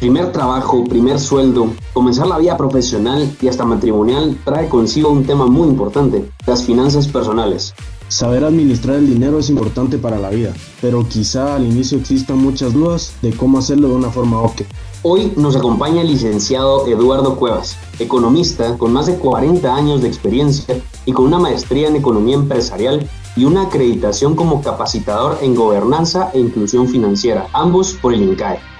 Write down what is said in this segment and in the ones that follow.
Primer trabajo, primer sueldo, comenzar la vida profesional y hasta matrimonial trae consigo un tema muy importante, las finanzas personales. Saber administrar el dinero es importante para la vida, pero quizá al inicio existan muchas dudas de cómo hacerlo de una forma óptima. Hoy nos acompaña el licenciado Eduardo Cuevas, economista con más de 40 años de experiencia y con una maestría en economía empresarial y una acreditación como capacitador en gobernanza e inclusión financiera, ambos por el INCAE.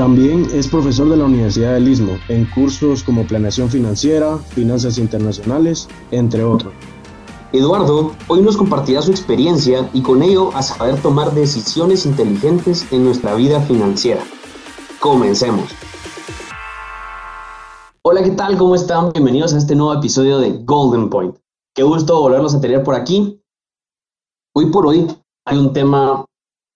También es profesor de la Universidad del Istmo en cursos como planeación financiera, finanzas internacionales, entre otros. Eduardo hoy nos compartirá su experiencia y con ello a saber tomar decisiones inteligentes en nuestra vida financiera. Comencemos. Hola, ¿qué tal? ¿Cómo están? Bienvenidos a este nuevo episodio de Golden Point. Qué gusto volverlos a tener por aquí. Hoy por hoy hay un tema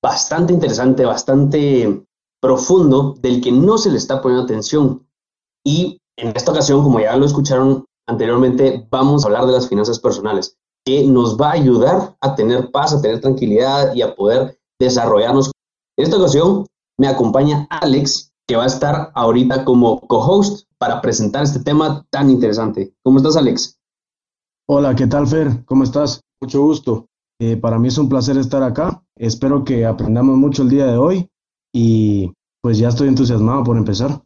bastante interesante, bastante profundo, del que no se le está poniendo atención. Y en esta ocasión, como ya lo escucharon anteriormente, vamos a hablar de las finanzas personales, que nos va a ayudar a tener paz, a tener tranquilidad y a poder desarrollarnos. En esta ocasión me acompaña Alex, que va a estar ahorita como co-host para presentar este tema tan interesante. ¿Cómo estás, Alex? Hola, ¿qué tal, Fer? ¿Cómo estás? Mucho gusto. Eh, para mí es un placer estar acá. Espero que aprendamos mucho el día de hoy y pues ya estoy entusiasmado por empezar.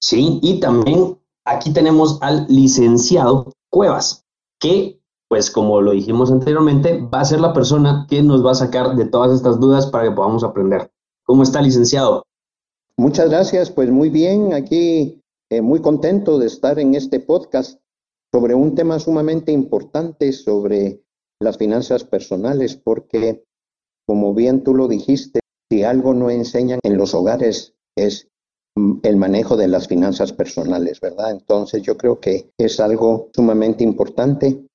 Sí, y también aquí tenemos al licenciado Cuevas, que pues como lo dijimos anteriormente, va a ser la persona que nos va a sacar de todas estas dudas para que podamos aprender. ¿Cómo está, licenciado? Muchas gracias, pues muy bien, aquí eh, muy contento de estar en este podcast sobre un tema sumamente importante, sobre las finanzas personales, porque como bien tú lo dijiste, si algo no enseñan en los hogares es mm, el manejo de las finanzas personales, ¿verdad? Entonces yo creo que es algo sumamente importante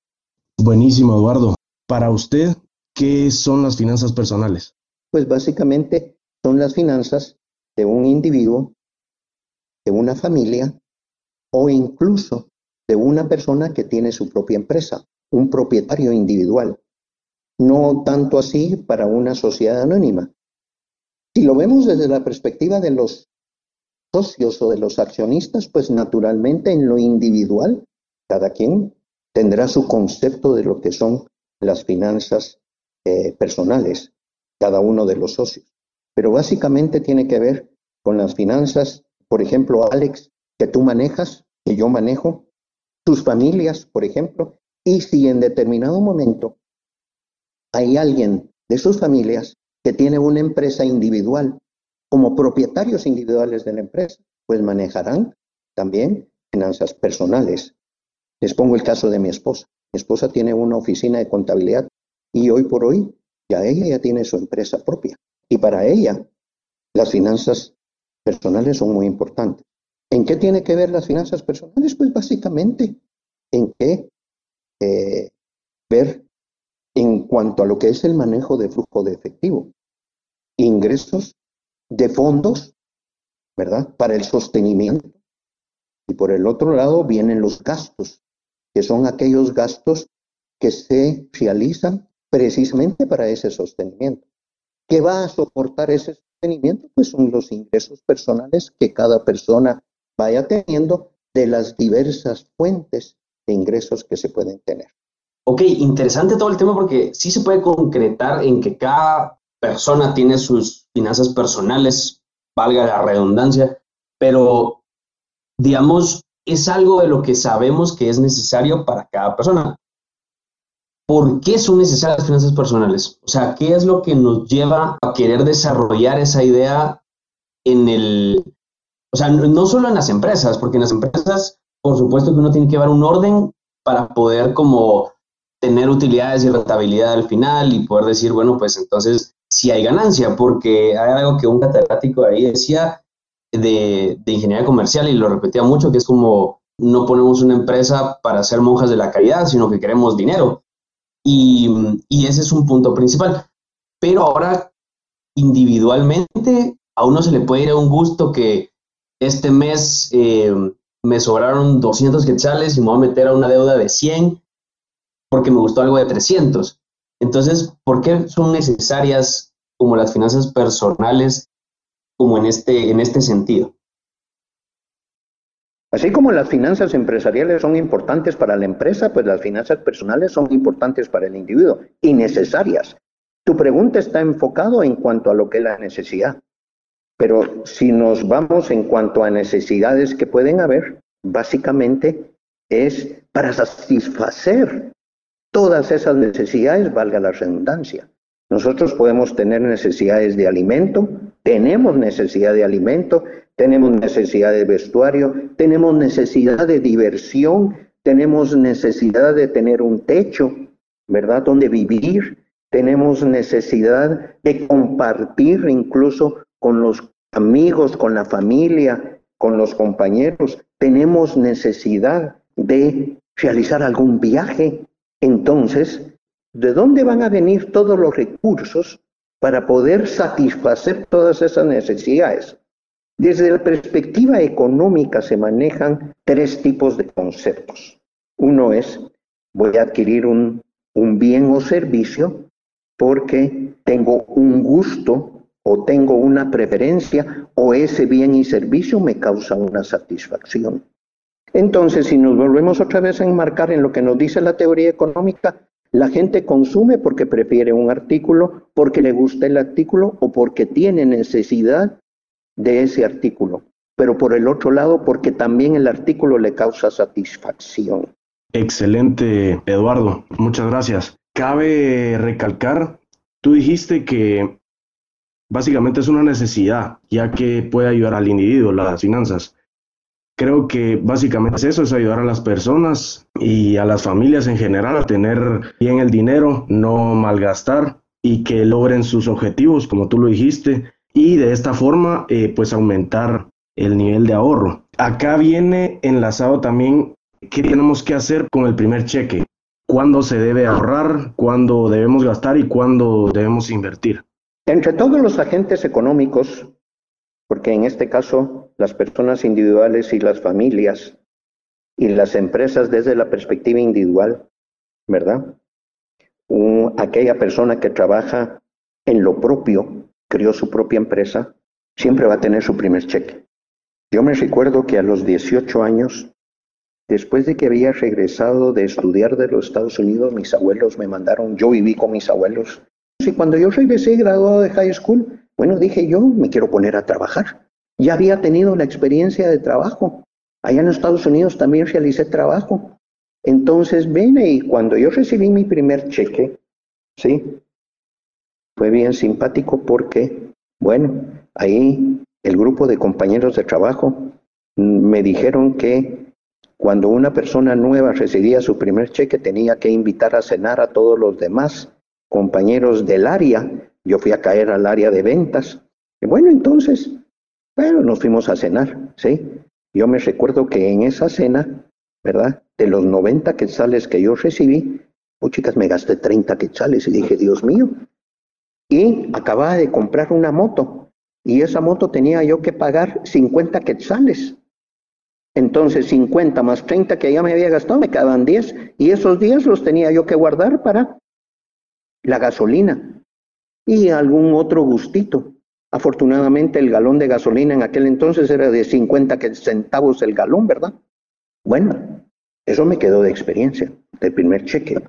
Buenísimo, Eduardo. Para usted, ¿qué son las finanzas personales? Pues básicamente son las finanzas de un individuo, de una familia o incluso de una persona que tiene su propia empresa, un propietario individual. No tanto así para una sociedad anónima. Si lo vemos desde la perspectiva de los socios o de los accionistas, pues naturalmente en lo individual, cada quien tendrá su concepto de lo que son las finanzas eh, personales, cada uno de los socios. Pero básicamente tiene que ver con las finanzas, por ejemplo, Alex, que tú manejas, que yo manejo, tus familias, por ejemplo, y si en determinado momento hay alguien de sus familias que tiene una empresa individual, como propietarios individuales de la empresa, pues manejarán también finanzas personales. Les pongo el caso de mi esposa. Mi esposa tiene una oficina de contabilidad y hoy por hoy ya ella ya tiene su empresa propia. Y para ella las finanzas personales son muy importantes. ¿En qué tiene que ver las finanzas personales? Pues básicamente en qué eh, ver en cuanto a lo que es el manejo de flujo de efectivo, ingresos de fondos, ¿verdad? Para el sostenimiento. Y por el otro lado vienen los gastos que son aquellos gastos que se realizan precisamente para ese sostenimiento. ¿Qué va a soportar ese sostenimiento? Pues son los ingresos personales que cada persona vaya teniendo de las diversas fuentes de ingresos que se pueden tener. Ok, interesante todo el tema porque sí se puede concretar en que cada persona tiene sus finanzas personales, valga la redundancia, pero digamos, es algo de lo que sabemos que es necesario para cada persona. ¿Por qué son necesarias las finanzas personales? O sea, ¿qué es lo que nos lleva a querer desarrollar esa idea en el, o sea, no solo en las empresas, porque en las empresas, por supuesto que uno tiene que llevar un orden para poder como tener utilidades y rentabilidad al final y poder decir, bueno, pues entonces si hay ganancia, porque hay algo que un catedrático ahí decía, de, ingeniería comercial y lo repetía mucho, que es como no ponemos una empresa para ser monjas de la caridad, sino que queremos dinero. Y, ese es un punto principal. Pero ahora, individualmente, a uno se le puede ir a un gusto que este mes eh, me sobraron 200 quetzales y me voy a meter a una deuda de 100 porque me gustó algo de 300. Entonces, ¿por qué son necesarias como las finanzas personales como en este, en este sentido. Así como las finanzas empresariales son importantes para la empresa, pues las finanzas personales son importantes para el individuo y necesarias. Tu pregunta está enfocado en cuanto a lo que es la necesidad. Pero si nos vamos en cuanto a necesidades que pueden haber, básicamente es para satisfacer todas esas necesidades, valga la redundancia. Nosotros podemos tener necesidades de alimento, tenemos necesidad de alimento, tenemos necesidad de vestuario, tenemos necesidad de diversión, tenemos necesidad de tener un techo, ¿verdad? Donde vivir, tenemos necesidad de compartir incluso con los amigos, con la familia, con los compañeros, tenemos necesidad de realizar algún viaje. Entonces, ¿de dónde van a venir todos los recursos para poder satisfacer todas esas necesidades? Desde la perspectiva económica se manejan tres tipos de conceptos. Uno es, voy a adquirir un, bien o servicio porque tengo un gusto o tengo una preferencia o ese bien y servicio me causa una satisfacción. Entonces, si nos volvemos otra vez a enmarcar en lo que nos dice la teoría económica, la gente consume porque prefiere un artículo, porque le gusta el artículo o porque tiene necesidad de ese artículo, pero por el otro lado porque también el artículo le causa satisfacción. Excelente, Eduardo. Muchas gracias. Cabe recalcar, tú dijiste que básicamente es una necesidad, ya que puede ayudar al individuo, las finanzas. Creo que básicamente es eso, es ayudar a las personas y a las familias en general a tener bien el dinero, no malgastar y que logren sus objetivos, como tú lo dijiste, y de esta forma eh, pues aumentar el nivel de ahorro. Acá viene enlazado también qué tenemos que hacer con el primer cheque, cuándo se debe ahorrar, cuándo debemos gastar y cuándo debemos invertir. Entre todos los agentes económicos, porque en este caso las personas individuales y las familias y las empresas desde la perspectiva individual, ¿verdad? aquella persona que trabaja en lo propio, creó su propia empresa, siempre va a tener su primer cheque. Yo me recuerdo que a los 18 años, después de que había regresado de estudiar de los Estados Unidos, mis abuelos me mandaron, yo viví con mis abuelos. Y cuando yo regresé graduado de high school, bueno, dije yo me quiero poner a trabajar. Ya había tenido la experiencia de trabajo. Allá en Estados Unidos también realicé trabajo. Entonces vine y cuando yo recibí mi primer cheque, ¿sí? Fue bien simpático porque, bueno, ahí el grupo de compañeros de trabajo me dijeron que cuando una persona nueva recibía su primer cheque tenía que invitar a cenar a todos los demás compañeros del área. Yo fui a caer al área de ventas. Y bueno, entonces, bueno, nos fuimos a cenar, ¿sí? Yo me recuerdo que en esa cena, ¿verdad? De los 90 quetzales que yo recibí, oh chicas, me gasté 30 quetzales y dije, Dios mío, y acababa de comprar una moto y esa moto tenía yo que pagar 50 quetzales. Entonces 50 más 30 que ya me había gastado me quedaban 10 y esos 10 los tenía yo que guardar para la gasolina y algún otro gustito. Afortunadamente el galón de gasolina en aquel entonces era de 50 centavos el galón, ¿verdad? Bueno, eso me quedó de experiencia, del primer cheque.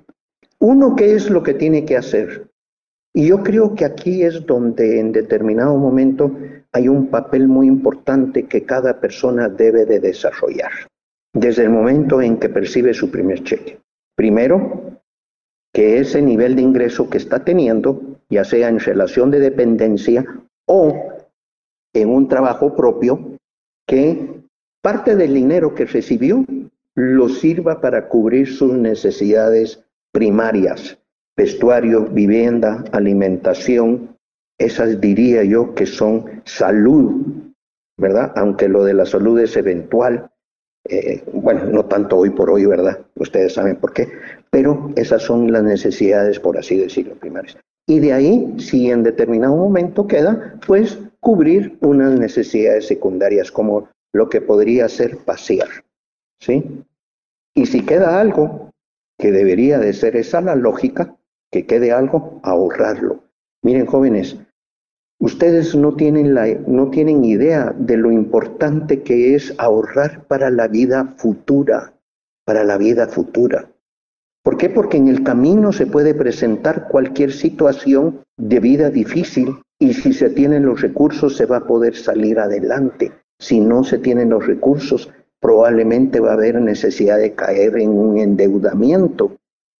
Uno, ¿qué es lo que tiene que hacer? Y yo creo que aquí es donde en determinado momento hay un papel muy importante que cada persona debe de desarrollar, desde el momento en que percibe su primer cheque. Primero, que ese nivel de ingreso que está teniendo, ya sea en relación de dependencia o en un trabajo propio, que parte del dinero que recibió lo sirva para cubrir sus necesidades primarias, vestuario, vivienda, alimentación, esas diría yo que son salud, ¿verdad? Aunque lo de la salud es eventual, eh, bueno, no tanto hoy por hoy, ¿verdad? Ustedes saben por qué, pero esas son las necesidades, por así decirlo, primarias. Y de ahí, si en determinado momento queda, pues cubrir unas necesidades secundarias como lo que podría ser pasear, ¿sí? Y si queda algo que debería de ser esa la lógica, que quede algo, ahorrarlo. Miren, jóvenes, Ustedes no tienen, la, no tienen idea de lo importante que es ahorrar para la vida futura, para la vida futura. ¿Por qué? Porque en el camino se puede presentar cualquier situación de vida difícil y si se tienen los recursos se va a poder salir adelante. Si no se tienen los recursos, probablemente va a haber necesidad de caer en un endeudamiento.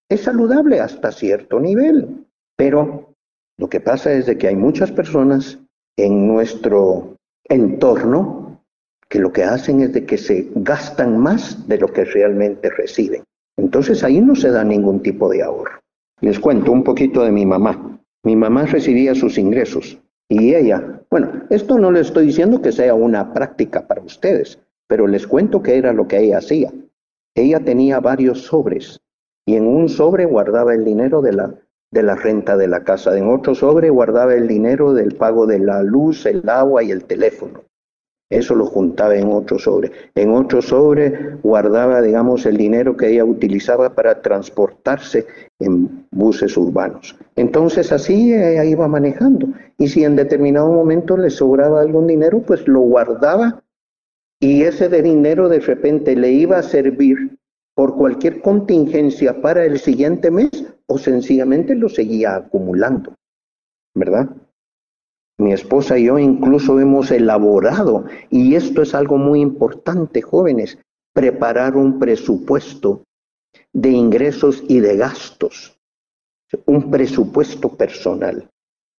Es saludable hasta cierto nivel, pero lo que pasa es de que hay muchas personas en nuestro entorno que lo que hacen es de que se gastan más de lo que realmente reciben. Entonces ahí no se da ningún tipo de ahorro. Les cuento un poquito de mi mamá. Mi mamá recibía sus ingresos y ella, bueno, esto no le estoy diciendo que sea una práctica para ustedes, pero les cuento que era lo que ella hacía. Ella tenía varios sobres y en un sobre guardaba el dinero de la de la renta de la casa. En otro sobre guardaba el dinero del pago de la luz, el agua y el teléfono. Eso lo juntaba en otro sobre. En otro sobre guardaba, digamos, el dinero que ella utilizaba para transportarse en buses urbanos. Entonces así ella iba manejando. Y si en determinado momento le sobraba algún dinero, pues lo guardaba y ese dinero de repente le iba a servir por cualquier contingencia para el siguiente mes o sencillamente lo seguía acumulando, ¿verdad? Mi esposa y yo incluso hemos elaborado, y esto es algo muy importante, jóvenes, preparar un presupuesto de ingresos y de gastos, un presupuesto personal.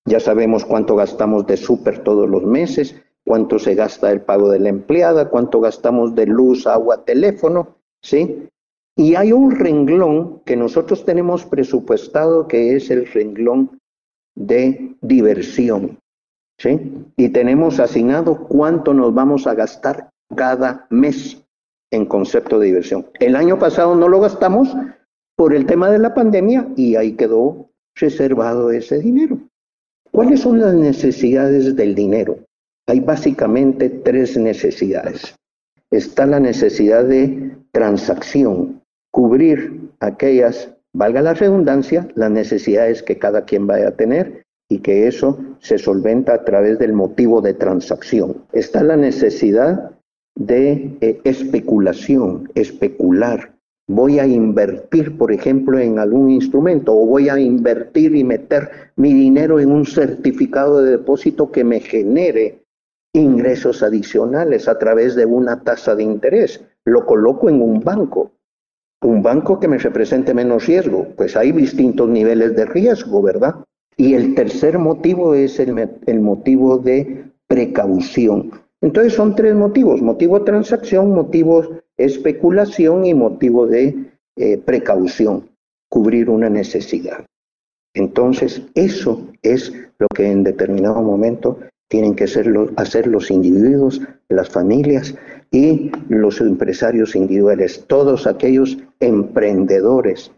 Ya sabemos cuánto gastamos de súper todos los meses, cuánto se gasta el pago de la empleada, cuánto gastamos de luz, agua, teléfono, ¿sí? Y hay un renglón que nosotros tenemos presupuestado que es el renglón de diversión. ¿Sí? Y tenemos asignado cuánto nos vamos a gastar cada mes en concepto de diversión. El año pasado no lo gastamos por el tema de la pandemia y ahí quedó reservado ese dinero. ¿Cuáles son las necesidades del dinero? Hay básicamente tres necesidades. Está la necesidad de transacción, cubrir aquellas, valga la redundancia, las necesidades que cada quien vaya a tener y que eso se solventa a través del motivo de transacción. Está la necesidad de eh, especulación, especular. Voy a invertir, por ejemplo, en algún instrumento o voy a invertir y meter mi dinero en un certificado de depósito que me genere ingresos adicionales a través de una tasa de interés. Lo coloco en un banco un banco que me represente menos riesgo, pues hay distintos niveles de riesgo, ¿verdad? Y el tercer motivo es el, motivo de precaución. Entonces son tres motivos, motivo de transacción, motivo especulación y motivo de eh, precaución, cubrir una necesidad. Entonces eso es lo que en determinado momento tienen que hacer los individuos, las familias y los empresarios individuales, todos aquellos emprendedores.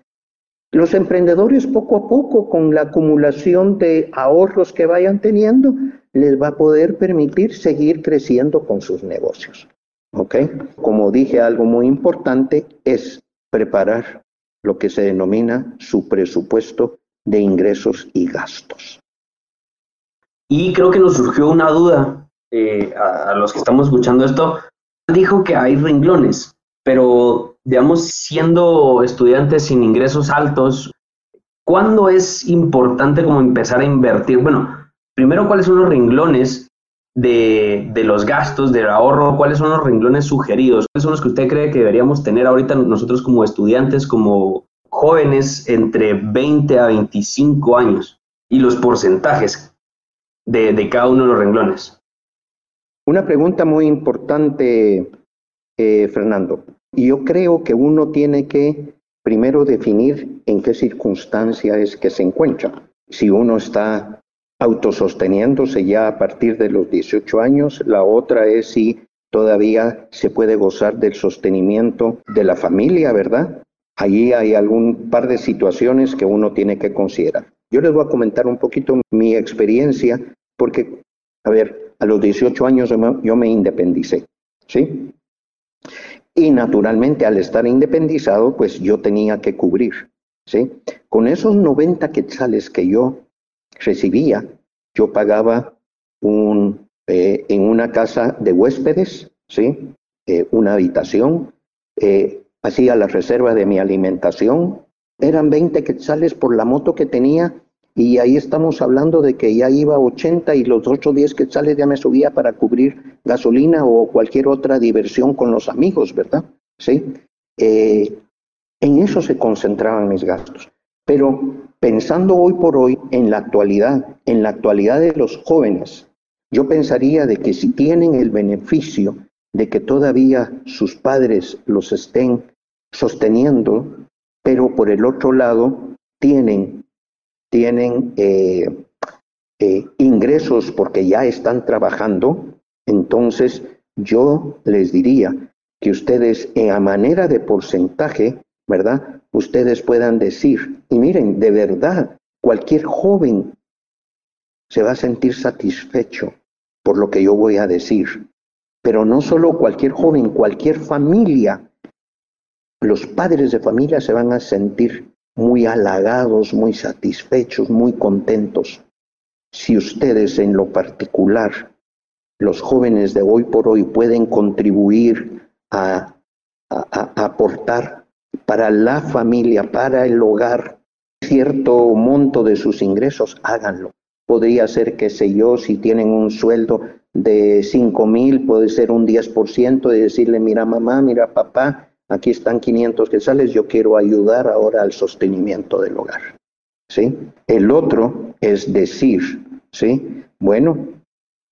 Los emprendedores poco a poco, con la acumulación de ahorros que vayan teniendo, les va a poder permitir seguir creciendo con sus negocios. ¿Ok? Como dije, algo muy importante es preparar lo que se denomina su presupuesto de ingresos y gastos. Y creo que nos surgió una duda eh, a, los que estamos escuchando esto. Dijo que hay renglones, pero digamos, siendo estudiantes sin ingresos altos, ¿cuándo es importante como empezar a invertir? Bueno, primero, ¿cuáles son los renglones de, de, los gastos, del ahorro? ¿Cuáles son los renglones sugeridos? ¿Cuáles son los que usted cree que deberíamos tener ahorita nosotros como estudiantes, como jóvenes entre 20 a 25 años? Y los porcentajes de, cada uno de los renglones. Una pregunta muy importante, eh, Fernando. Yo creo que uno tiene que primero definir en qué circunstancia es que se encuentra. Si uno está autososteniéndose ya a partir de los 18 años, la otra es si todavía se puede gozar del sostenimiento de la familia, ¿verdad? Allí hay algún par de situaciones que uno tiene que considerar. Yo les voy a comentar un poquito mi experiencia, porque, a ver, a los 18 años yo me independicé, ¿sí? Y naturalmente al estar independizado, pues yo tenía que cubrir, ¿sí? Con esos 90 quetzales que yo recibía, yo pagaba un, eh, en una casa de huéspedes, ¿sí? Eh, una habitación, eh, hacía la reserva de mi alimentación, eran 20 quetzales por la moto que tenía y ahí estamos hablando de que ya iba 80 y los otros 10 quetzales ya me subía para cubrir gasolina o cualquier otra diversión con los amigos, ¿verdad? Sí. en eso se concentraban mis gastos. Pero pensando hoy por hoy en la actualidad, en la actualidad de los jóvenes, yo pensaría de que si tienen el beneficio de que todavía sus padres los estén sosteniendo, pero por el otro lado tienen, tienen eh, eh, ingresos porque ya están trabajando, entonces yo les diría que ustedes en a manera de porcentaje, ¿verdad? Ustedes puedan decir, y miren, de verdad, cualquier joven se va a sentir satisfecho por lo que yo voy a decir. Pero no solo cualquier joven, cualquier familia, los padres de familia se van a sentir muy halagados, muy satisfechos, muy contentos. Si ustedes en lo particular, los jóvenes de hoy por hoy, pueden contribuir a, aportar para la familia, para el hogar, cierto monto de sus ingresos, háganlo podría ser, qué sé yo, si tienen un sueldo de 5 mil, puede ser un 10% de decirle, mira mamá, mira papá, aquí están 500 quetzales, yo quiero ayudar ahora al sostenimiento del hogar. ¿Sí? El otro es decir, ¿sí? Bueno,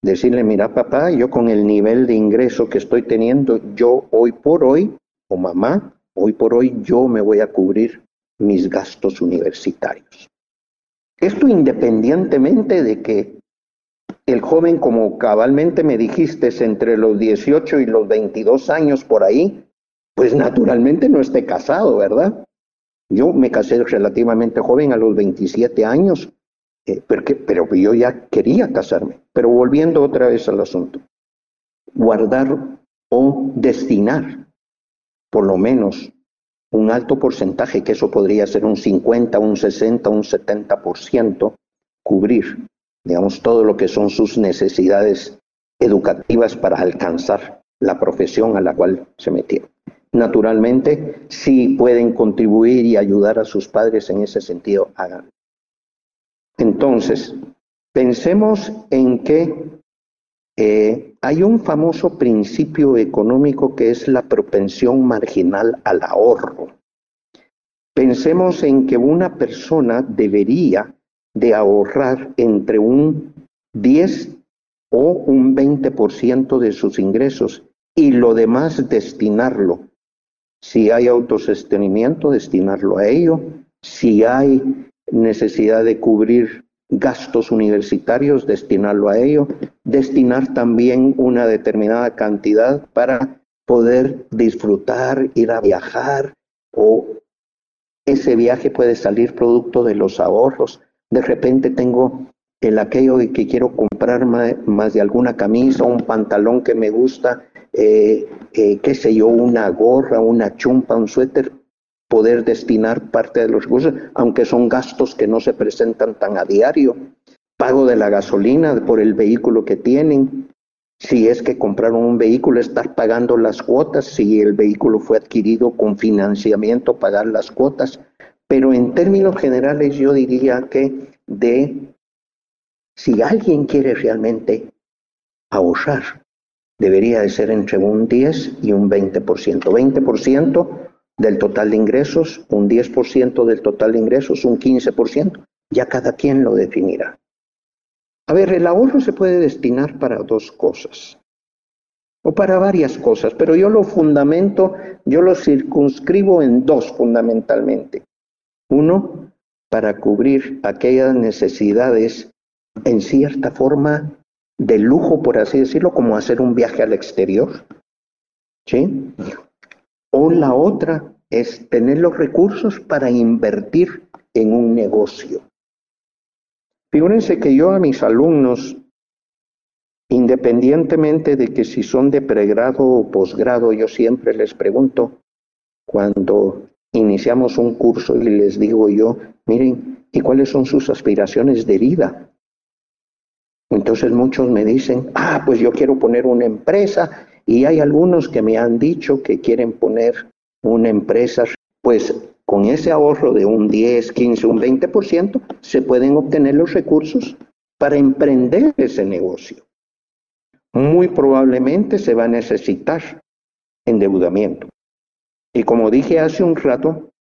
decirle, mira papá, yo con el nivel de ingreso que estoy teniendo, yo hoy por hoy, o mamá, hoy por hoy yo me voy a cubrir mis gastos universitarios. Esto independientemente de que el joven, como cabalmente me dijiste, es entre los 18 y los 22 años por ahí, pues naturalmente no esté casado, ¿verdad? Yo me casé relativamente joven, a los 27 años, eh, pero yo ya quería casarme. Pero volviendo otra vez al asunto, guardar o destinar por lo menos un alto porcentaje, que eso podría ser un 50, un 60, un 70%, cubrir, digamos, todo lo que son sus necesidades educativas para alcanzar la profesión a la cual se metieron. Naturalmente, si pueden contribuir y ayudar a sus padres en ese sentido, hagan. Entonces, pensemos en que eh, hay un famoso principio económico que es la propensión marginal al ahorro. Pensemos en que una persona debería de ahorrar entre un 10 o un 20% de sus ingresos y lo demás destinarlo. Si hay autosostenimiento, destinarlo a ello. Si hay necesidad de cubrir gastos universitarios, destinarlo a ello, destinar también una determinada cantidad para poder disfrutar, ir a viajar o ese viaje puede salir producto de los ahorros. De repente tengo el aquello de que quiero comprar más, de alguna camisa, un pantalón que me gusta, eh, qué sé yo, una gorra, una chumpa, un suéter, poder destinar parte de los recursos, aunque son gastos que no se presentan tan a diario. Pago de la gasolina por el vehículo que tienen. Si es que compraron un vehículo, estar pagando las cuotas. Si el vehículo fue adquirido con financiamiento, pagar las cuotas. Pero en términos generales yo diría que de si alguien quiere realmente ahorrar, debería de ser entre un 10 y un 20%. 20% del total de ingresos, un 10% del total de ingresos, un 15%. Ya cada quien lo definirá. A ver, el ahorro se puede destinar para dos cosas, o para varias cosas, pero yo lo fundamento, yo lo circunscribo en dos fundamentalmente. Uno, para cubrir aquellas necesidades en cierta forma de lujo, por así decirlo, como hacer un viaje al exterior. ¿Sí? O la otra es tener los recursos para invertir en un negocio. Figúrense que yo a mis alumnos, independientemente de que si son de pregrado o posgrado, yo siempre les pregunto, cuando iniciamos un curso y les digo yo, miren, ¿y cuáles son sus aspiraciones de vida? Entonces muchos me dicen, ah, pues yo quiero poner una empresa y hay algunos que me han dicho que quieren poner una empresa, pues con ese ahorro de un 10, 15, un 20%, se pueden obtener los recursos para emprender ese negocio. Muy probablemente se va a necesitar endeudamiento. Y como dije hace un rato,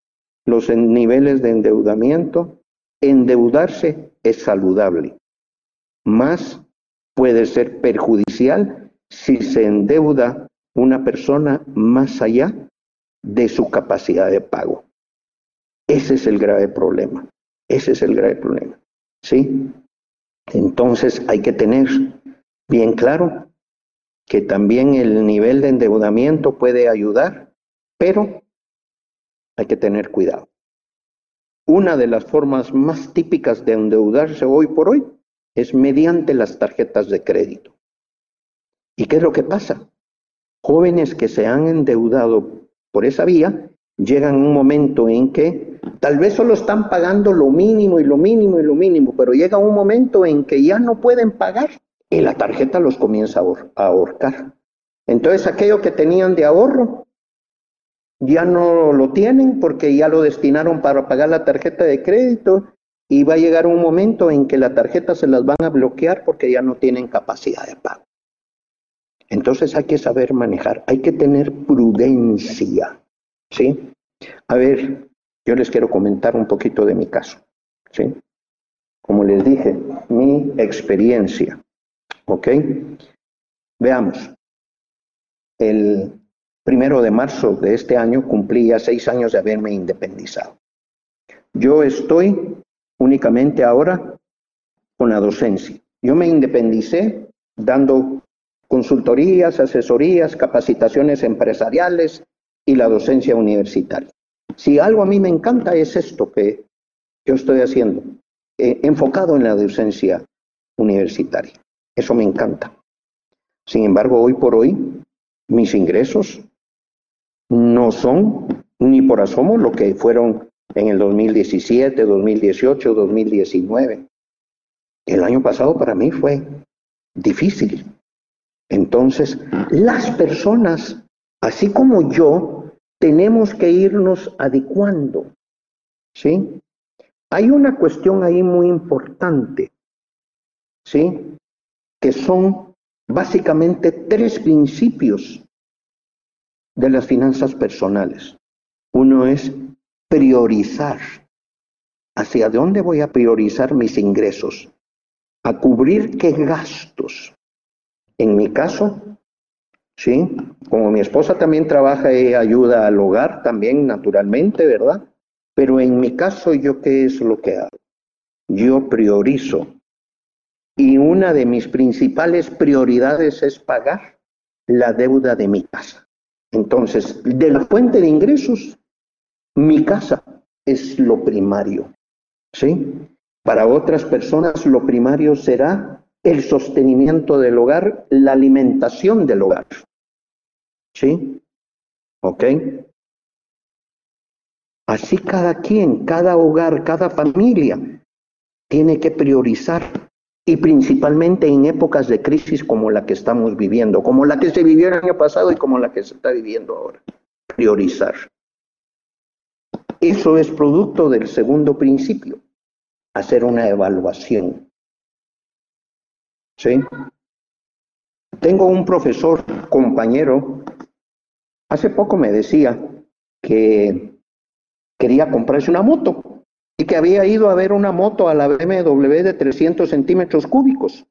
los niveles de endeudamiento, endeudarse es saludable, más puede ser perjudicial si se endeuda una persona más allá de su capacidad de pago. Ese es el grave problema. Ese es el grave problema. ¿Sí? Entonces hay que tener bien claro que también el nivel de endeudamiento puede ayudar, pero hay que tener cuidado. Una de las formas más típicas de endeudarse hoy por hoy es mediante las tarjetas de crédito. ¿Y qué es lo que pasa? Jóvenes que se han endeudado por esa vía llegan a un momento en que tal vez solo están pagando lo mínimo y lo mínimo y lo mínimo, pero llega un momento en que ya no pueden pagar y la tarjeta los comienza a ahorcar. Entonces aquello que tenían de ahorro ya no lo tienen porque ya lo destinaron para pagar la tarjeta de crédito y va a llegar un momento en que la tarjeta se las van a bloquear porque ya no tienen capacidad de pago. Entonces hay que saber manejar, hay que tener prudencia, ¿sí? A ver, yo les quiero comentar un poquito de mi caso, ¿sí? Como les dije, mi experiencia, ¿ok? Veamos, el primero de marzo de este año cumplía seis años de haberme independizado. Yo estoy únicamente ahora con la docencia. Yo me independicé dando consultorías, asesorías, capacitaciones empresariales y la docencia universitaria. Si algo a mí me encanta es esto que yo estoy haciendo, eh, enfocado en la docencia universitaria. Eso me encanta. Sin embargo, hoy por hoy, mis ingresos no son ni por asomo lo que fueron en el 2017, 2018, 2019. El año pasado para mí fue difícil. Entonces, las personas, así como yo, tenemos que irnos adecuando. ¿Sí? Hay una cuestión ahí muy importante. ¿Sí? Que son básicamente tres principios de las finanzas personales. Uno es priorizar. ¿Hacia dónde voy a priorizar mis ingresos? ¿A cubrir qué gastos? En mi caso, sí, como mi esposa también trabaja y ayuda al hogar, también naturalmente, ¿verdad? Pero en mi caso, ¿yo qué es lo que hago? Yo priorizo. Y una de mis principales prioridades es pagar la deuda de mi casa. Entonces, de la fuente de ingresos, mi casa es lo primario. ¿Sí? Para otras personas lo primario será el sostenimiento del hogar, la alimentación del hogar. ¿Sí? ¿Ok? Así cada quien, cada hogar, cada familia tiene que priorizar y principalmente en épocas de crisis como la que estamos viviendo, como la que se vivió el año pasado y como la que se está viviendo ahora. Priorizar. Eso es producto del segundo principio, hacer una evaluación. ¿Sí? Tengo un profesor, compañero, hace poco me decía que quería comprarse una moto y que había ido a ver una moto a la BMW de 300 centímetros cúbicos.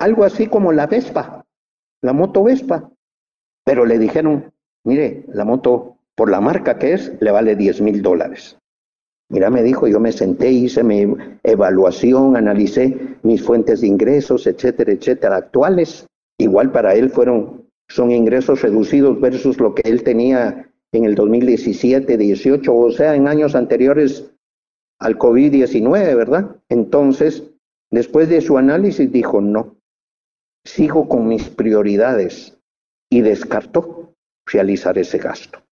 Algo así como la Vespa, la moto Vespa. Pero le dijeron, mire, la moto por la marca que es, le vale 10 mil dólares. Mira, me dijo, yo me senté, hice mi evaluación, analicé mis fuentes de ingresos, etcétera, etcétera, actuales. Igual para él fueron, son ingresos reducidos versus lo que él tenía en el 2017, 18, o sea, en años anteriores al COVID-19, ¿verdad? Entonces, después de su análisis dijo, no, sigo con mis prioridades y descartó realizar ese gasto.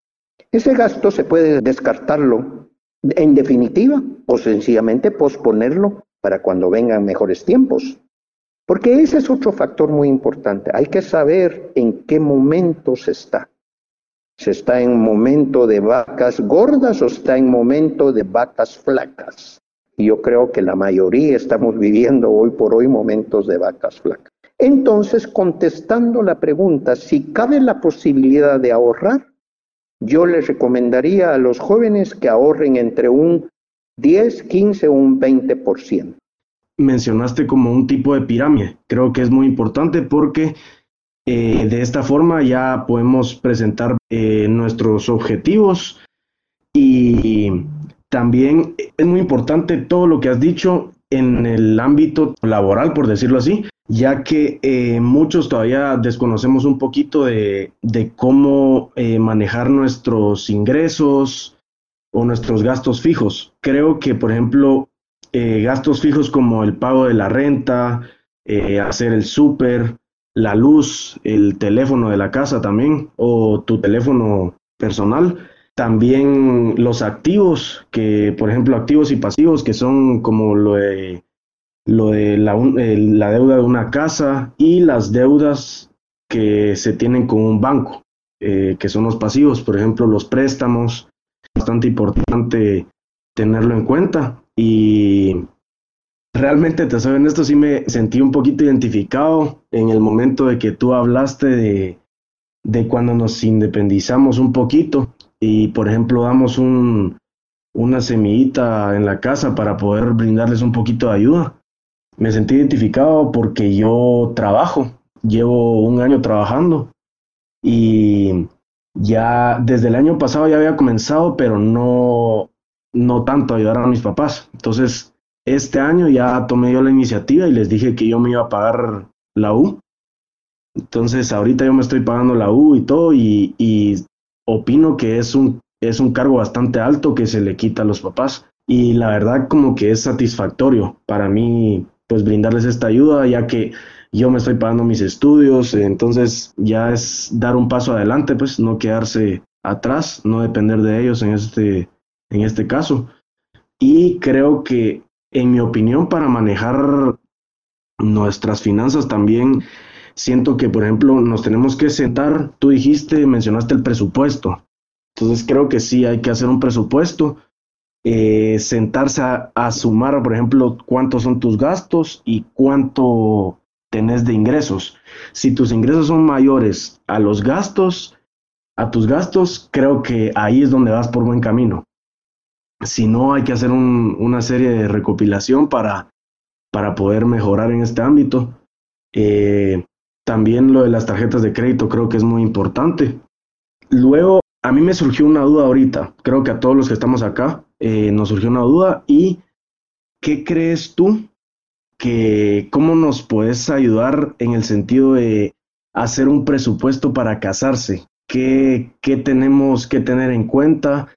Ese gasto se puede descartarlo en definitiva o sencillamente posponerlo para cuando vengan mejores tiempos. Porque ese es otro factor muy importante. Hay que saber en qué momento se está. ¿Se está en momento de vacas gordas o está en momento de vacas flacas? Yo creo que la mayoría estamos viviendo hoy por hoy momentos de vacas flacas. Entonces, contestando la pregunta, si cabe la posibilidad de ahorrar, yo les recomendaría a los jóvenes que ahorren entre un 10, 15 o un 20%. Mencionaste como un tipo de pirámide. Creo que es muy importante porque eh, de esta forma ya podemos presentar eh, nuestros objetivos y también es muy importante todo lo que has dicho en el ámbito laboral, por decirlo así, ya que eh, muchos todavía desconocemos un poquito de, cómo manejar nuestros ingresos o nuestros gastos fijos. Creo que, por ejemplo, gastos fijos como el pago de la renta, hacer el súper, la luz, el teléfono de la casa también o tu teléfono personal. También los activos, que por ejemplo activos y pasivos, que son como lo de, lo de la, la deuda de una casa y las deudas que se tienen con un banco, eh, que son los pasivos, por ejemplo los préstamos, bastante importante tenerlo en cuenta. Y Realmente, te soy esto sí me sentí un poquito identificado en el momento de que tú hablaste de, de cuando nos independizamos un poquito y, por ejemplo, damos un, una semillita en la casa para poder brindarles un poquito de ayuda. Me sentí identificado porque yo trabajo, llevo un año trabajando y ya desde el año pasado ya había comenzado, pero no, no tanto ayudar a mis papás. Entonces, este año ya tomé yo la iniciativa y les dije que yo me iba a pagar la U. Entonces ahorita yo me estoy pagando la U y todo y, y opino que es un, es un cargo bastante alto que se le quita a los papás. Y la verdad como que es satisfactorio para mí pues brindarles esta ayuda ya que yo me estoy pagando mis estudios, entonces ya es dar un paso adelante, pues no quedarse atrás, no depender de ellos en este, en este caso. Y creo que en mi opinión, para manejar nuestras finanzas también siento que, por ejemplo, nos tenemos que sentar, tú dijiste, mencionaste el presupuesto. Entonces creo que sí hay que hacer un presupuesto, eh, sentarse a, sumar, por ejemplo, cuántos son tus gastos y cuánto tenés de ingresos. Si tus ingresos son mayores a los gastos, a tus gastos, creo que ahí es donde vas por buen camino. Si no, hay que hacer una serie de recopilación para, para poder mejorar en este ámbito. Eh, también lo de las tarjetas de crédito creo que es muy importante. Luego, a mí me surgió una duda ahorita, creo que a todos los que estamos acá eh, nos surgió una duda y ¿qué crees tú que cómo nos puedes ayudar en el sentido de hacer un presupuesto para casarse? ¿Qué, qué tenemos que tener en cuenta?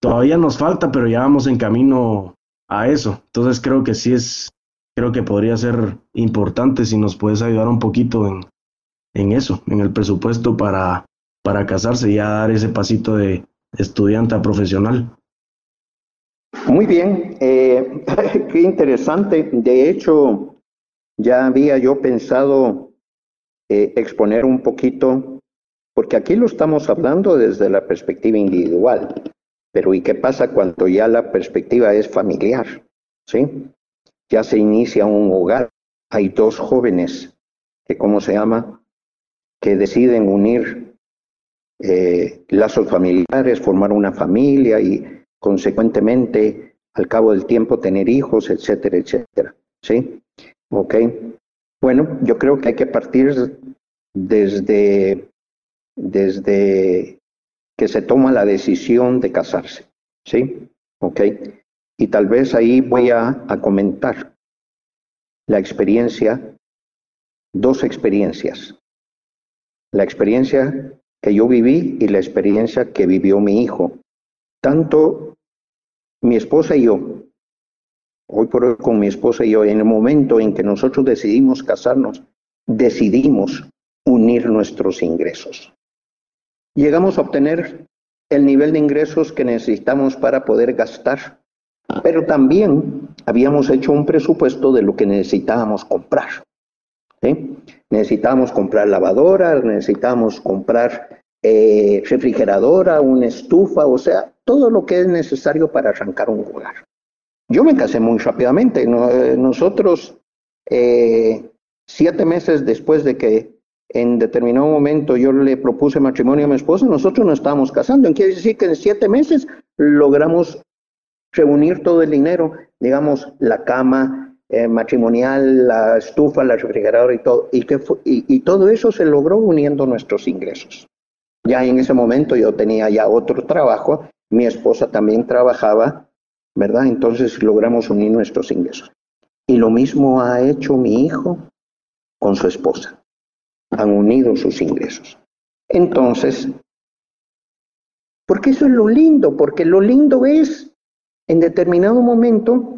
todavía nos falta, pero ya vamos en camino a eso. Entonces creo que sí es, creo que podría ser importante si nos puedes ayudar un poquito en, en eso, en el presupuesto para, para casarse y ya dar ese pasito de estudiante a profesional. Muy bien, eh, qué interesante. De hecho, ya había yo pensado eh, exponer un poquito, porque aquí lo estamos hablando desde la perspectiva individual. Pero ¿y qué pasa cuando ya la perspectiva es familiar? ¿Sí? Ya se inicia un hogar. Hay dos jóvenes que, ¿cómo se llama? Que deciden unir eh, lazos familiares, formar una familia y consecuentemente al cabo del tiempo tener hijos, etcétera, etcétera. ¿Sí? Ok. Bueno, yo creo que hay que partir desde, desde que se toma la decisión de casarse. ¿Sí? ¿Ok? Y tal vez ahí voy a, a comentar la experiencia, dos experiencias. La experiencia que yo viví y la experiencia que vivió mi hijo. Tanto mi esposa y yo, hoy por hoy con mi esposa y yo, en el momento en que nosotros decidimos casarnos, decidimos unir nuestros ingresos llegamos a obtener el nivel de ingresos que necesitamos para poder gastar, pero también habíamos hecho un presupuesto de lo que necesitábamos comprar. Necesitamos comprar lavadoras, necesitamos comprar eh, refrigeradora, una estufa, o sea, todo lo que es necesario para arrancar un hogar. Yo me casé muy rápidamente. Eh, nosotros, eh, siete meses después de que en determinado momento yo le propuse matrimonio a mi esposa, nosotros nos estábamos casando. Quiere decir que en siete meses logramos reunir todo el dinero, digamos, la cama eh, matrimonial, la estufa, la refrigeradora y todo. Y, y todo eso se logró uniendo nuestros ingresos. Ya en ese momento yo tenía ya otro trabajo, mi esposa también trabajaba ¿verdad? Entonces logramos unir nuestros ingresos. Y lo mismo ha hecho mi hijo con su esposa. Han unido sus ingresos. Entonces, porque eso es lo lindo, porque lo lindo es en determinado momento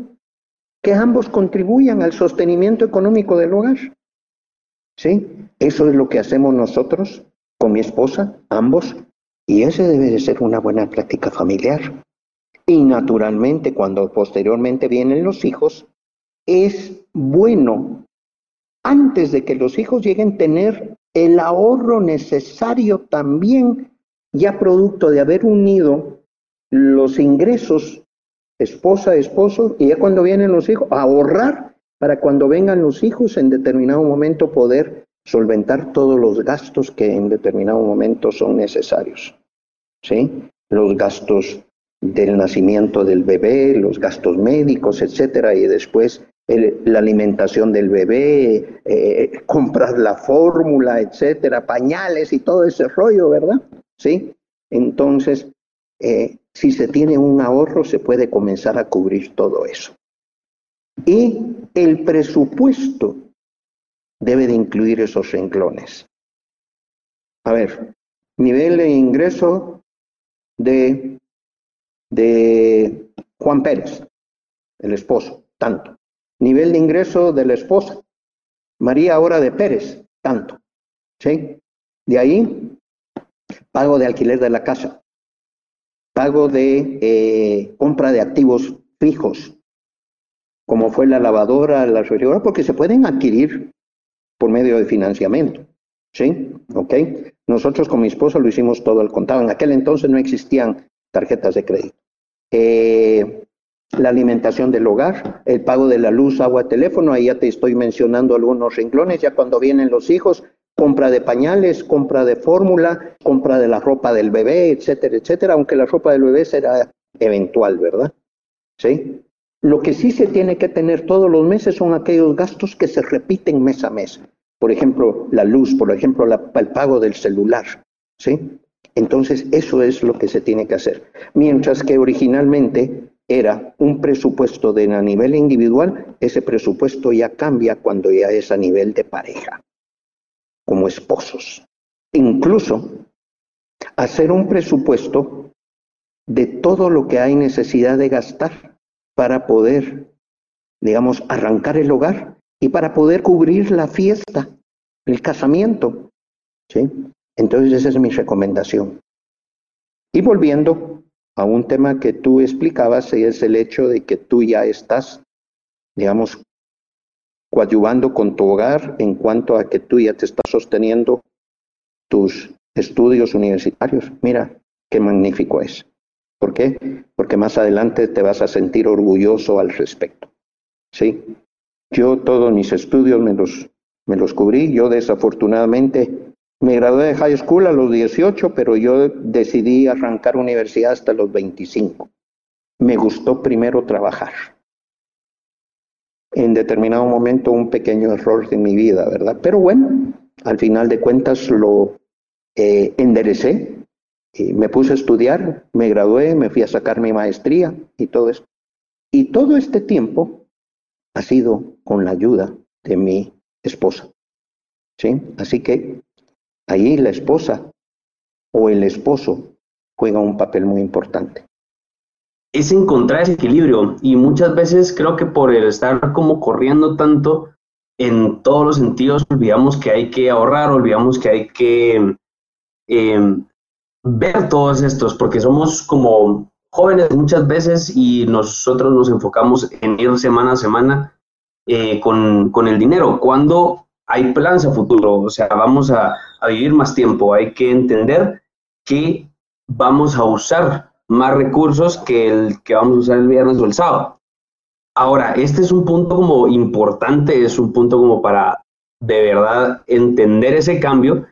que ambos contribuyan al sostenimiento económico del hogar. ¿Sí? Eso es lo que hacemos nosotros con mi esposa, ambos, y ese debe de ser una buena práctica familiar. Y naturalmente, cuando posteriormente vienen los hijos, es bueno, antes de que los hijos lleguen, tener el ahorro necesario también, ya producto de haber unido los ingresos, esposa, esposo, y ya cuando vienen los hijos, ahorrar para cuando vengan los hijos en determinado momento poder solventar todos los gastos que en determinado momento son necesarios. ¿Sí? Los gastos del nacimiento del bebé, los gastos médicos, etcétera, y después la alimentación del bebé, eh, comprar la fórmula, etcétera, pañales y todo ese rollo, ¿verdad? Sí. Entonces, eh, si se tiene un ahorro, se puede comenzar a cubrir todo eso. Y el presupuesto debe de incluir esos renglones. A ver, nivel de ingreso de de Juan Pérez, el esposo, tanto. Nivel de ingreso de la esposa, María ahora de Pérez, tanto. ¿Sí? De ahí, pago de alquiler de la casa, pago de eh, compra de activos fijos, como fue la lavadora, la refrigeradora, porque se pueden adquirir por medio de financiamiento. ¿Sí? ¿Ok? Nosotros con mi esposa lo hicimos todo al contado. En aquel entonces no existían tarjetas de crédito. Eh, la alimentación del hogar, el pago de la luz, agua, teléfono, ahí ya te estoy mencionando algunos renglones, ya cuando vienen los hijos, compra de pañales, compra de fórmula, compra de la ropa del bebé, etcétera, etcétera, aunque la ropa del bebé será eventual, ¿verdad? ¿Sí? Lo que sí se tiene que tener todos los meses son aquellos gastos que se repiten mes a mes. Por ejemplo, la luz, por ejemplo, el pago del celular, ¿sí? Entonces, eso es lo que se tiene que hacer. Mientras que originalmente era un presupuesto de a nivel individual, ese presupuesto ya cambia cuando ya es a nivel de pareja, como esposos. Incluso hacer un presupuesto de todo lo que hay necesidad de gastar para poder, digamos, arrancar el hogar y para poder cubrir la fiesta, el casamiento. ¿sí? Entonces esa es mi recomendación. Y volviendo a un tema que tú explicabas, es el hecho de que tú ya estás, digamos, coadyuvando con tu hogar en cuanto a que tú ya te estás sosteniendo tus estudios universitarios. Mira, qué magnífico es. ¿Por qué? Porque más adelante te vas a sentir orgulloso al respecto. ¿Sí? Yo todos mis estudios me los, me los cubrí. Yo desafortunadamente me gradué de high school a los 18, pero yo decidí arrancar universidad hasta los 25. Me gustó primero trabajar. En determinado momento un pequeño error de mi vida, ¿verdad? Pero bueno, al final de cuentas lo eh, enderecé, y me puse a estudiar, me gradué, me fui a sacar mi maestría y todo eso. Y todo este tiempo ha sido con la ayuda de mi esposa. ¿Sí? Así que Ahí la esposa o el esposo juega un papel muy importante. Es encontrar ese equilibrio y muchas veces creo que por el estar como corriendo tanto en todos los sentidos olvidamos que hay que ahorrar, olvidamos que hay que em, ver todos estos, porque somos como jóvenes muchas veces y nosotros nos enfocamos en ir semana a semana eh, con, con, el dinero, cuando hay planes a futuro, o sea, vamos a, a vivir más tiempo, hay que entender que vamos a usar más recursos que el que vamos a usar el viernes o el sábado. Ahora, este es un punto como importante, es un punto como para de verdad entender ese cambio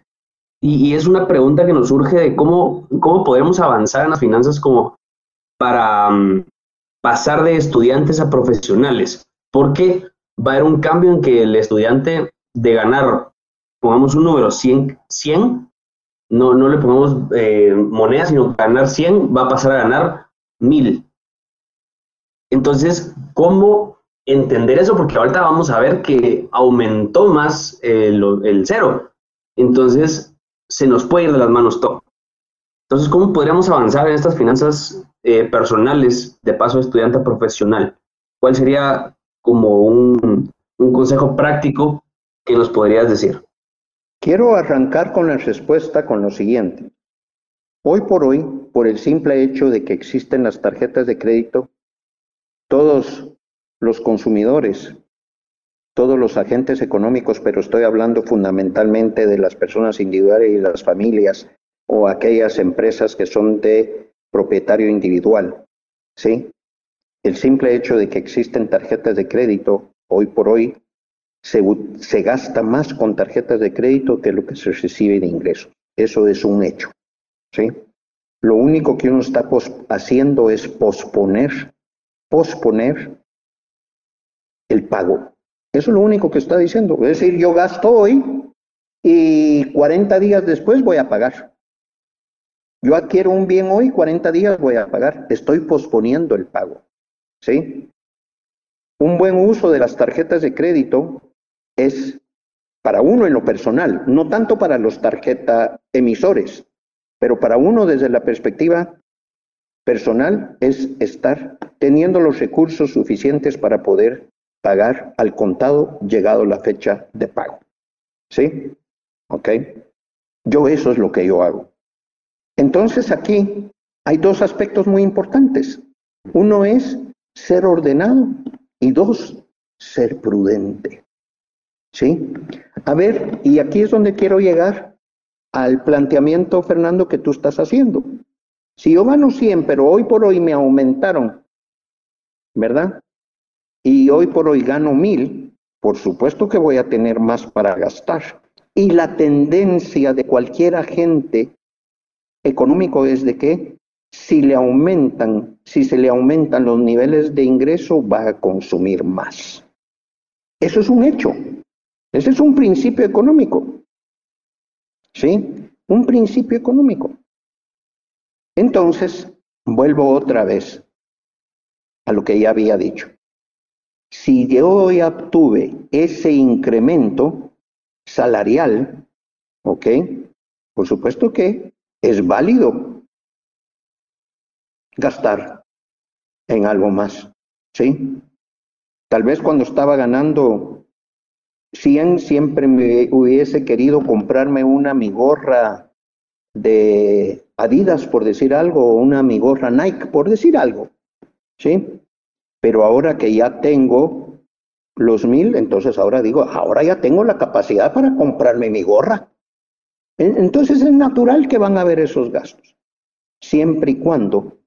y, es una pregunta que nos surge de cómo, cómo podemos avanzar en las finanzas como para mm, pasar de estudiantes a profesionales, porque va a haber un cambio en que el estudiante de ganar, pongamos un número, 100, 100 no, no le pongamos eh, monedas, sino ganar 100 va a pasar a ganar 1000. Entonces, ¿cómo entender eso? Porque ahorita vamos a ver que aumentó más el cero. Entonces, se nos puede ir de las manos todo. Entonces, ¿cómo podríamos avanzar en estas finanzas eh, personales de paso de estudiante profesional? ¿Cuál sería como un, un consejo práctico que nos podrías decir? Quiero arrancar con la respuesta con lo siguiente. Hoy por hoy, por el simple hecho de que existen las tarjetas de crédito, todos los consumidores todos los agentes económicos, pero estoy hablando fundamentalmente de las personas individuales y las familias o aquellas empresas que son de propietario individual. ¿sí? El simple hecho de que existen tarjetas de crédito, hoy por hoy, se, se gasta más con tarjetas de crédito que lo que se recibe de ingresos. Eso es un hecho. ¿sí? Lo único que uno está haciendo es posponer, posponer el pago. Eso es lo único que está diciendo. Es decir, yo gasto hoy y 40 días después voy a pagar. Yo adquiero un bien hoy, 40 días voy a pagar. Estoy posponiendo el pago. ¿Sí? Un buen uso de las tarjetas de crédito es para uno en lo personal, no tanto para los tarjeta emisores, pero para uno desde la perspectiva personal es estar teniendo los recursos suficientes para poder pagar al contado llegado la fecha de pago. ¿Sí? ¿Ok? Yo eso es lo que yo hago. Entonces aquí hay dos aspectos muy importantes. Uno es ser ordenado y dos, ser prudente. ¿Sí? A ver, y aquí es donde quiero llegar al planteamiento, Fernando, que tú estás haciendo. Si yo gano 100, pero hoy por hoy me aumentaron, ¿verdad? y hoy por hoy gano mil, por supuesto que voy a tener más para gastar. Y la tendencia de cualquier agente económico es de que si le aumentan, si se le aumentan los niveles de ingreso, va a consumir más. Eso es un hecho. Ese es un principio económico. ¿Sí? Un principio económico. Entonces, vuelvo otra vez a lo que ya había dicho. Si yo obtuve ese incremento salarial, ¿ok? Por supuesto que es válido gastar en algo más, ¿sí? Tal vez cuando estaba ganando 100 siempre me hubiese querido comprarme una migorra de Adidas, por decir algo, o una migorra Nike, por decir algo, ¿sí? Pero ahora que ya tengo los mil, entonces ahora digo, ahora ya tengo la capacidad para comprarme mi gorra. Entonces es natural que van a haber esos gastos, siempre y cuando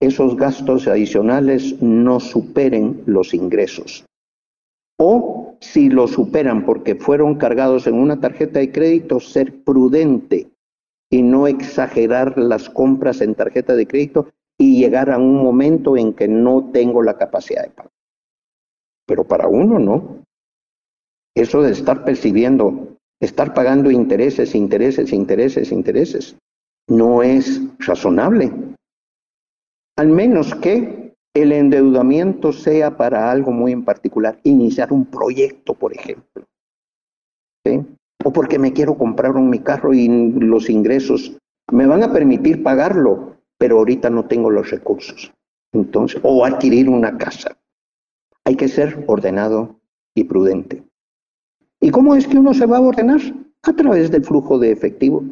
esos gastos adicionales no superen los ingresos. O si los superan porque fueron cargados en una tarjeta de crédito, ser prudente y no exagerar las compras en tarjeta de crédito y llegar a un momento en que no tengo la capacidad de pago. Pero para uno no. Eso de estar percibiendo, estar pagando intereses, intereses, intereses, intereses, no es razonable. Al menos que el endeudamiento sea para algo muy en particular, iniciar un proyecto, por ejemplo. O porque me quiero comprar un mi carro y los ingresos me van a permitir pagarlo, pero ahorita no tengo los recursos. Entonces, o adquirir una casa. Hay que ser ordenado y prudente. ¿Y cómo es que uno se va a ordenar? A través del flujo de efectivo.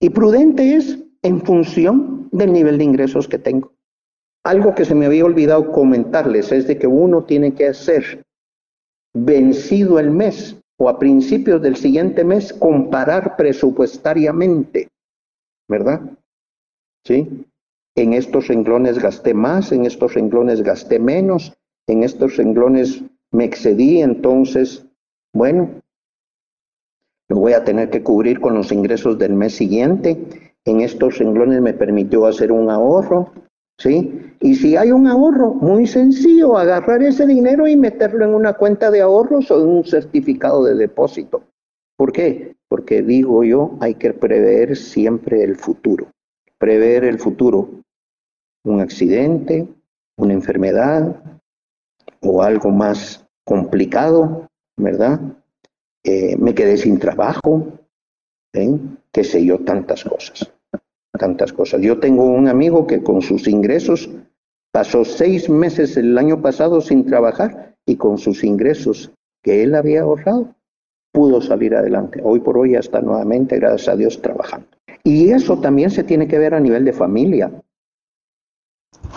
Y prudente es en función del nivel de ingresos que tengo. Algo que se me había olvidado comentarles es de que uno tiene que hacer vencido el mes, o a principios del siguiente mes comparar presupuestariamente, ¿verdad? ¿Sí? En estos renglones gasté más, en estos renglones gasté menos, en estos renglones me excedí, entonces, bueno, lo voy a tener que cubrir con los ingresos del mes siguiente. En estos renglones me permitió hacer un ahorro, ¿sí? Y si hay un ahorro, muy sencillo, agarrar ese dinero y meterlo en una cuenta de ahorros o en un certificado de depósito. ¿Por qué? Porque digo yo, hay que prever siempre el futuro. Prever el futuro. Un accidente, una enfermedad o algo más complicado, ¿verdad? Eh, me quedé sin trabajo, ¿eh? qué sé yo, tantas cosas, tantas cosas. Yo tengo un amigo que con sus ingresos pasó seis meses el año pasado sin trabajar y con sus ingresos que él había ahorrado pudo salir adelante. Hoy por hoy ya está nuevamente, gracias a Dios, trabajando. Y eso también se tiene que ver a nivel de familia.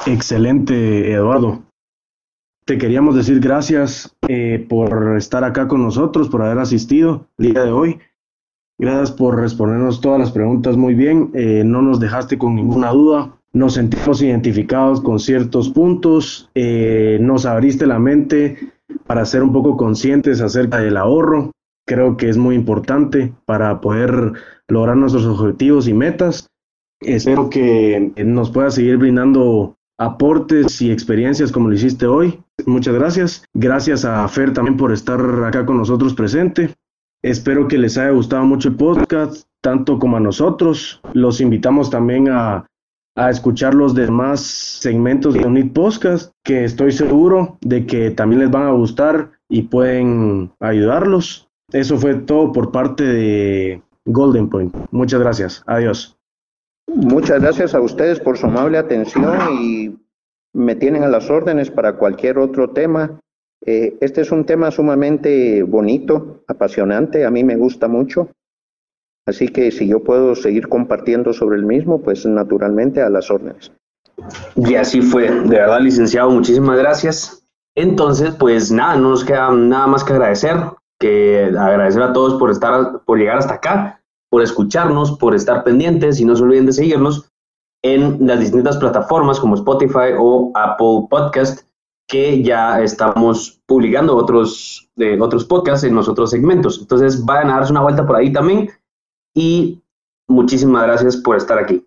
Excelente, Eduardo. Te queríamos decir gracias eh, por estar acá con nosotros, por haber asistido el día de hoy. Gracias por respondernos todas las preguntas muy bien. Eh, no nos dejaste con ninguna duda. Nos sentimos identificados con ciertos puntos. Eh, nos abriste la mente para ser un poco conscientes acerca del ahorro. Creo que es muy importante para poder lograr nuestros objetivos y metas. Espero que nos pueda seguir brindando aportes y experiencias como lo hiciste hoy. Muchas gracias. Gracias a Fer también por estar acá con nosotros presente. Espero que les haya gustado mucho el podcast, tanto como a nosotros. Los invitamos también a, escuchar los demás segmentos de Unit Podcast, que estoy seguro de que también les van a gustar y pueden ayudarlos. Eso fue todo por parte de Golden Point. Muchas gracias. Adiós. Muchas gracias a ustedes por su amable atención y me tienen a las órdenes para cualquier otro tema. Eh, este es un tema sumamente bonito, apasionante, a mí me gusta mucho. Así que si yo puedo seguir compartiendo sobre el mismo, pues naturalmente a las órdenes. Y así fue, de verdad, licenciado, muchísimas gracias. Entonces, pues nada, no nos queda nada más que agradecer, que agradecer a todos por estar, por llegar hasta acá por escucharnos, por estar pendientes y no se olviden de seguirnos en las distintas plataformas como Spotify o Apple Podcast, que ya estamos publicando otros, de otros podcasts en los otros segmentos. Entonces vayan a darse una vuelta por ahí también y muchísimas gracias por estar aquí.